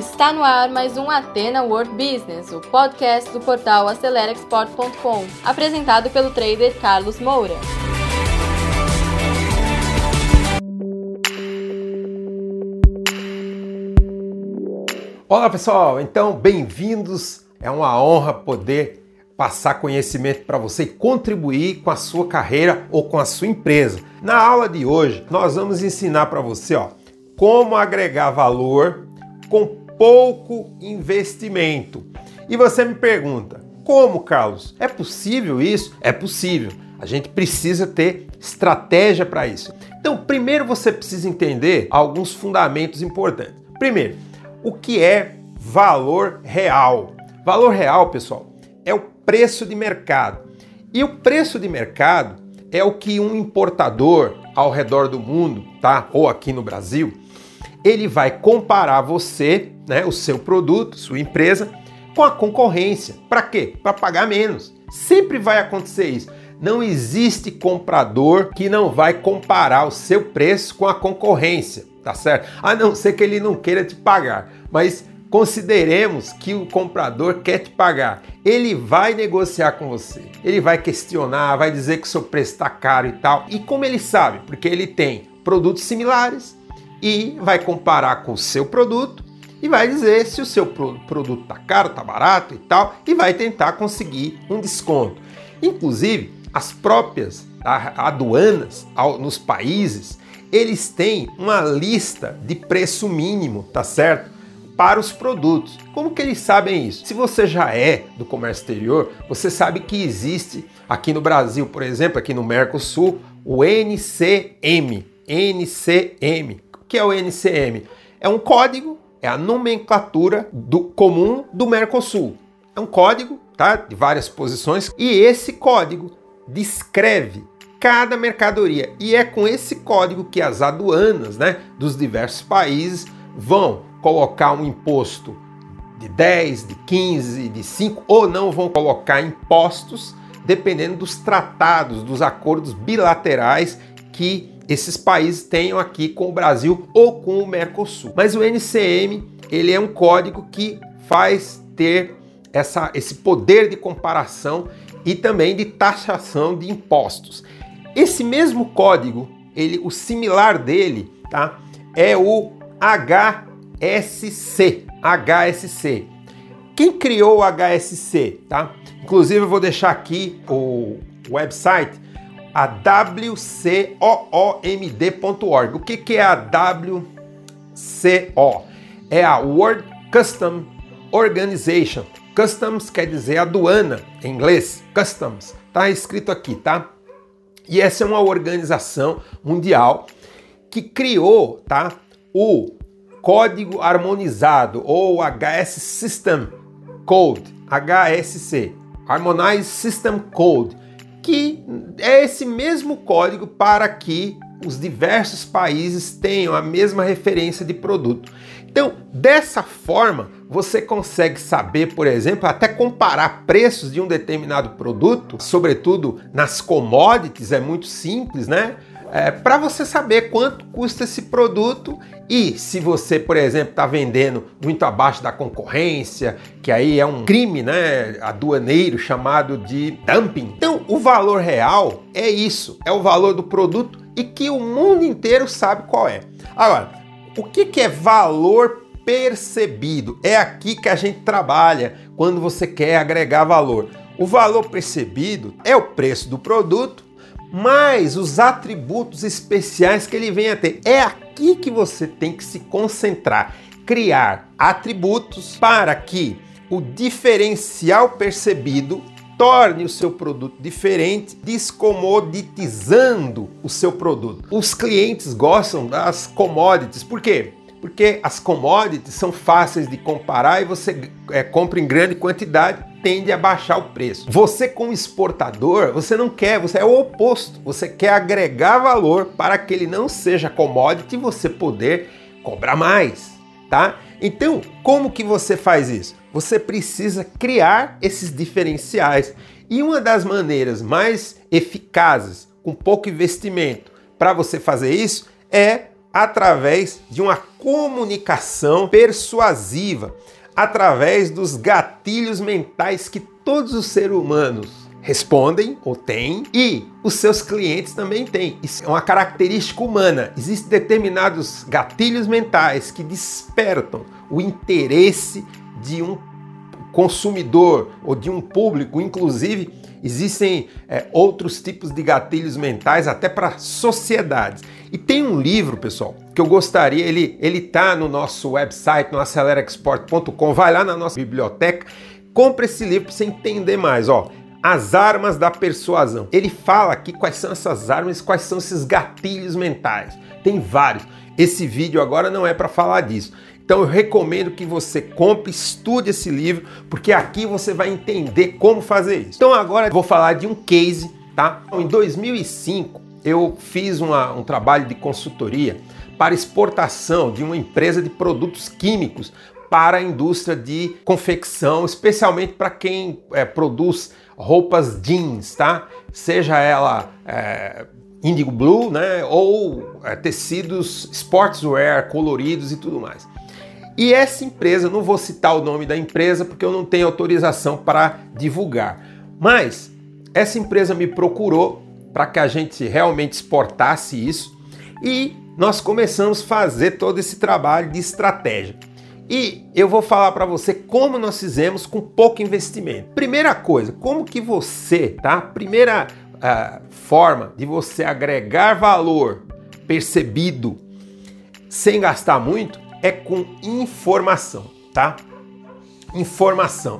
Está no ar mais um Atena World Business, o podcast do portal AceleraExport.com, apresentado pelo trader Carlos Moura. Olá pessoal, então bem-vindos. É uma honra poder passar conhecimento para você e contribuir com a sua carreira ou com a sua empresa. Na aula de hoje, nós vamos ensinar para você ó, como agregar valor com pouco investimento. E você me pergunta, como, Carlos? É possível isso? É possível. A gente precisa ter estratégia para isso. Então, primeiro você precisa entender alguns fundamentos importantes. Primeiro, o que é valor real? Valor real, pessoal, é o preço de mercado. E o preço de mercado é o que um importador ao redor do mundo, tá? Ou aqui no Brasil, ele vai comparar você, né, o seu produto, sua empresa, com a concorrência. Para quê? Para pagar menos. Sempre vai acontecer isso. Não existe comprador que não vai comparar o seu preço com a concorrência, tá certo? A não ser que ele não queira te pagar. Mas consideremos que o comprador quer te pagar. Ele vai negociar com você. Ele vai questionar, vai dizer que o seu preço está caro e tal. E como ele sabe? Porque ele tem produtos similares, e vai comparar com o seu produto e vai dizer se o seu produto está caro, está barato e tal, e vai tentar conseguir um desconto. Inclusive, as próprias aduanas nos países, eles têm uma lista de preço mínimo, tá certo? Para os produtos. Como que eles sabem isso? Se você já é do comércio exterior, você sabe que existe aqui no Brasil, por exemplo, aqui no Mercosul, o NCM. NCM, que é o NCM? É um código, é a nomenclatura do comum do Mercosul. É um código, tá? De várias posições e esse código descreve cada mercadoria e é com esse código que as aduanas, né, dos diversos países vão colocar um imposto de 10, de 15, de 5 ou não vão colocar impostos dependendo dos tratados, dos acordos bilaterais que esses países tenham aqui com o Brasil ou com o Mercosul. Mas o NCM ele é um código que faz ter essa, esse poder de comparação e também de taxação de impostos. Esse mesmo código, ele, o similar dele, tá, é o HSC. HSC. Quem criou o HSC, tá? Inclusive eu vou deixar aqui o website a WCOOMD.org. O que, que é a WCO? É a World Custom Organization. Customs quer dizer aduana em inglês. Customs. Tá escrito aqui, tá? E essa é uma organização mundial que criou, tá? O Código Harmonizado ou HS System Code, HSC, Harmonized System Code, que é esse mesmo código para que os diversos países tenham a mesma referência de produto. Então, dessa forma, você consegue saber, por exemplo, até comparar preços de um determinado produto, sobretudo nas commodities, é muito simples, né? É, para você saber quanto custa esse produto e se você, por exemplo, está vendendo muito abaixo da concorrência, que aí é um crime né, aduaneiro chamado de dumping. Então, o valor real é isso, é o valor do produto e que o mundo inteiro sabe qual é. Agora, o que, que é valor percebido? É aqui que a gente trabalha quando você quer agregar valor. O valor percebido é o preço do produto mais os atributos especiais que ele vem a ter. É aqui que você tem que se concentrar, criar atributos para que o diferencial percebido torne o seu produto diferente, descomoditizando o seu produto. Os clientes gostam das commodities, por quê? Porque as commodities são fáceis de comparar e você é, compra em grande quantidade tende a baixar o preço. Você como exportador, você não quer, você é o oposto. Você quer agregar valor para que ele não seja commodity e você poder cobrar mais, tá? Então, como que você faz isso? Você precisa criar esses diferenciais. E uma das maneiras mais eficazes, com pouco investimento, para você fazer isso é através de uma comunicação persuasiva, através dos gatilhos mentais que todos os seres humanos respondem ou têm e os seus clientes também têm. Isso é uma característica humana. Existem determinados gatilhos mentais que despertam o interesse de um consumidor ou de um público, inclusive existem é, outros tipos de gatilhos mentais até para sociedades. E tem um livro, pessoal, que eu gostaria, ele ele tá no nosso website, no acelerexport.com, vai lá na nossa biblioteca, compre esse livro para você entender mais, ó. As armas da persuasão. Ele fala aqui quais são essas armas, quais são esses gatilhos mentais. Tem vários. Esse vídeo agora não é para falar disso. Então eu recomendo que você compre, estude esse livro, porque aqui você vai entender como fazer isso. Então agora vou falar de um case, tá? Em 2005 eu fiz uma, um trabalho de consultoria para exportação de uma empresa de produtos químicos para a indústria de confecção, especialmente para quem é, produz roupas jeans, tá? Seja ela é, indigo blue, né? Ou é, tecidos sportswear coloridos e tudo mais. E essa empresa, não vou citar o nome da empresa porque eu não tenho autorização para divulgar, mas essa empresa me procurou para que a gente realmente exportasse isso e nós começamos a fazer todo esse trabalho de estratégia. E eu vou falar para você como nós fizemos com pouco investimento. Primeira coisa, como que você, tá? Primeira uh, forma de você agregar valor percebido sem gastar muito é com informação, tá? Informação.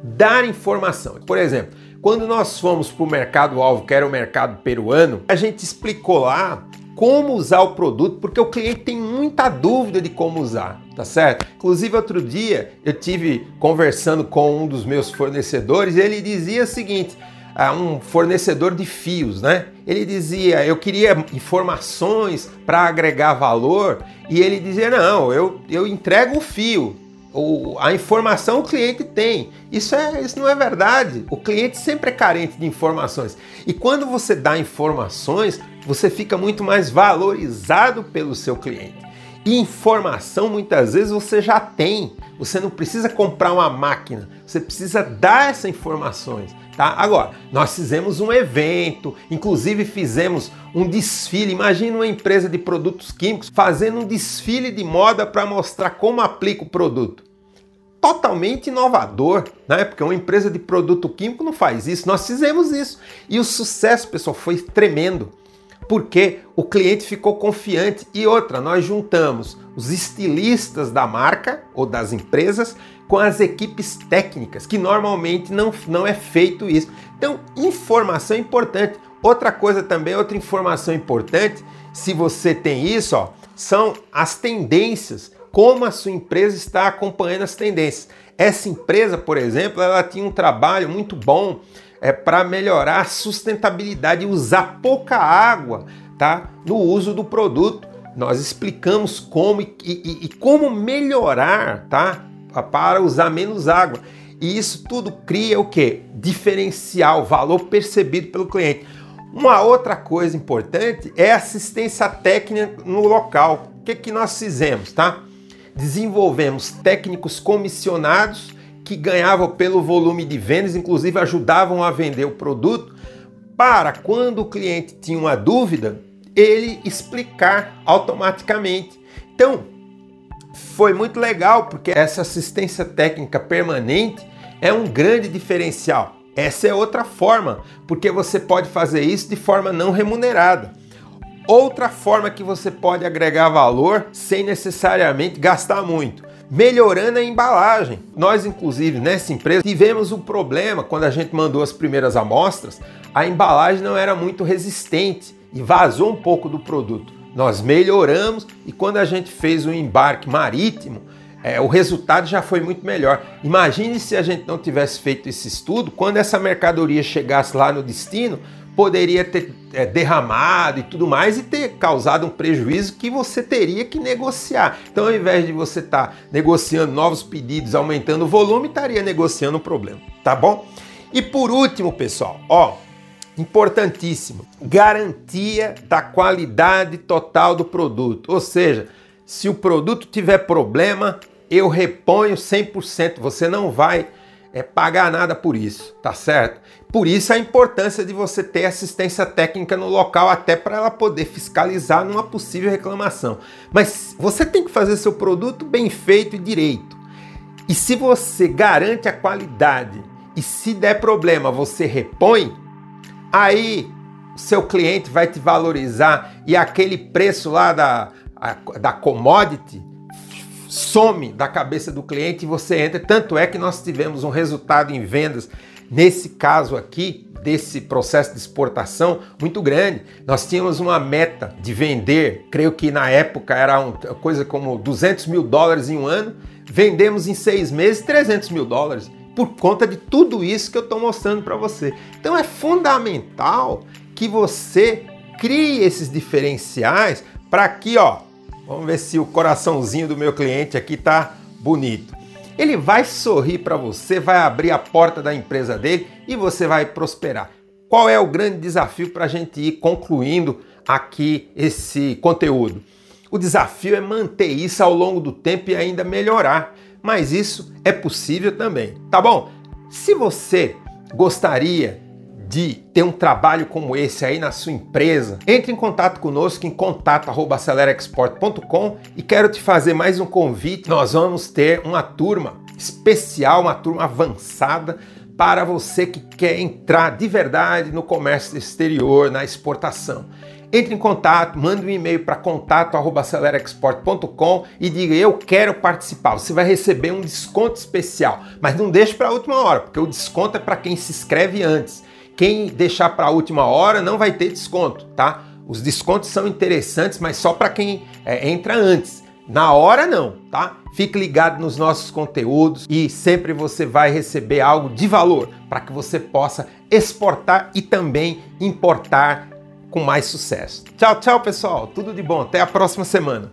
Dar informação. Por exemplo, quando nós fomos para o mercado-alvo, que era o mercado peruano, a gente explicou lá como usar o produto, porque o cliente tem muita dúvida de como usar, tá certo? Inclusive, outro dia eu tive conversando com um dos meus fornecedores e ele dizia o seguinte: um fornecedor de fios, né? Ele dizia, eu queria informações para agregar valor, e ele dizia, não, eu, eu entrego o fio, o, a informação o cliente tem. Isso, é, isso não é verdade. O cliente sempre é carente de informações. E quando você dá informações, você fica muito mais valorizado pelo seu cliente. Informação muitas vezes você já tem. Você não precisa comprar uma máquina, você precisa dar essas informações. Tá? Agora, nós fizemos um evento, inclusive fizemos um desfile. Imagina uma empresa de produtos químicos fazendo um desfile de moda para mostrar como aplica o produto. Totalmente inovador, né? Porque uma empresa de produto químico não faz isso. Nós fizemos isso. E o sucesso, pessoal, foi tremendo porque o cliente ficou confiante. E outra, nós juntamos os estilistas da marca ou das empresas com as equipes técnicas, que normalmente não, não é feito isso. Então, informação é importante. Outra coisa também, outra informação importante, se você tem isso, ó, são as tendências, como a sua empresa está acompanhando as tendências. Essa empresa, por exemplo, ela tinha um trabalho muito bom é para melhorar a sustentabilidade e usar pouca água, tá? No uso do produto. Nós explicamos como e, e, e como melhorar, tá? Para usar menos água. E isso tudo cria o que? Diferencial, valor percebido pelo cliente. Uma outra coisa importante é assistência técnica no local. O que, que nós fizemos, tá? Desenvolvemos técnicos comissionados que ganhavam pelo volume de vendas, inclusive ajudavam a vender o produto, para quando o cliente tinha uma dúvida, ele explicar automaticamente. Então, foi muito legal porque essa assistência técnica permanente é um grande diferencial. Essa é outra forma, porque você pode fazer isso de forma não remunerada. Outra forma que você pode agregar valor sem necessariamente gastar muito melhorando a embalagem. Nós, inclusive, nessa empresa, tivemos um problema quando a gente mandou as primeiras amostras, a embalagem não era muito resistente e vazou um pouco do produto. Nós melhoramos e quando a gente fez o embarque marítimo, é, o resultado já foi muito melhor. Imagine se a gente não tivesse feito esse estudo, quando essa mercadoria chegasse lá no destino, poderia ter é, derramado e tudo mais e ter causado um prejuízo que você teria que negociar. Então, ao invés de você estar tá negociando novos pedidos, aumentando o volume, estaria negociando o problema, tá bom? E por último, pessoal, ó, importantíssimo, garantia da qualidade total do produto. Ou seja, se o produto tiver problema, eu reponho 100%. Você não vai é, pagar nada por isso, tá certo? Por isso a importância de você ter assistência técnica no local, até para ela poder fiscalizar numa possível reclamação. Mas você tem que fazer seu produto bem feito e direito. E se você garante a qualidade e se der problema você repõe, aí seu cliente vai te valorizar e aquele preço lá da, da commodity some da cabeça do cliente e você entra. Tanto é que nós tivemos um resultado em vendas, nesse caso aqui, desse processo de exportação muito grande. Nós tínhamos uma meta de vender, creio que na época era uma coisa como 200 mil dólares em um ano, vendemos em seis meses 300 mil dólares por conta de tudo isso que eu estou mostrando para você. Então é fundamental que você crie esses diferenciais para que, ó, vamos ver se o coraçãozinho do meu cliente aqui tá bonito. Ele vai sorrir para você, vai abrir a porta da empresa dele e você vai prosperar. Qual é o grande desafio para a gente ir concluindo aqui esse conteúdo? O desafio é manter isso ao longo do tempo e ainda melhorar mas isso é possível também, tá bom? Se você gostaria de ter um trabalho como esse aí na sua empresa, entre em contato conosco em contato@acelerexport.com e quero te fazer mais um convite. Nós vamos ter uma turma especial, uma turma avançada para você que quer entrar de verdade no comércio exterior, na exportação. Entre em contato, mande um e-mail para contato@acelerexport.com e diga eu quero participar. Você vai receber um desconto especial, mas não deixe para a última hora, porque o desconto é para quem se inscreve antes. Quem deixar para a última hora não vai ter desconto, tá? Os descontos são interessantes, mas só para quem é, entra antes. Na hora não, tá? Fique ligado nos nossos conteúdos e sempre você vai receber algo de valor para que você possa exportar e também importar com mais sucesso. Tchau, tchau, pessoal. Tudo de bom. Até a próxima semana.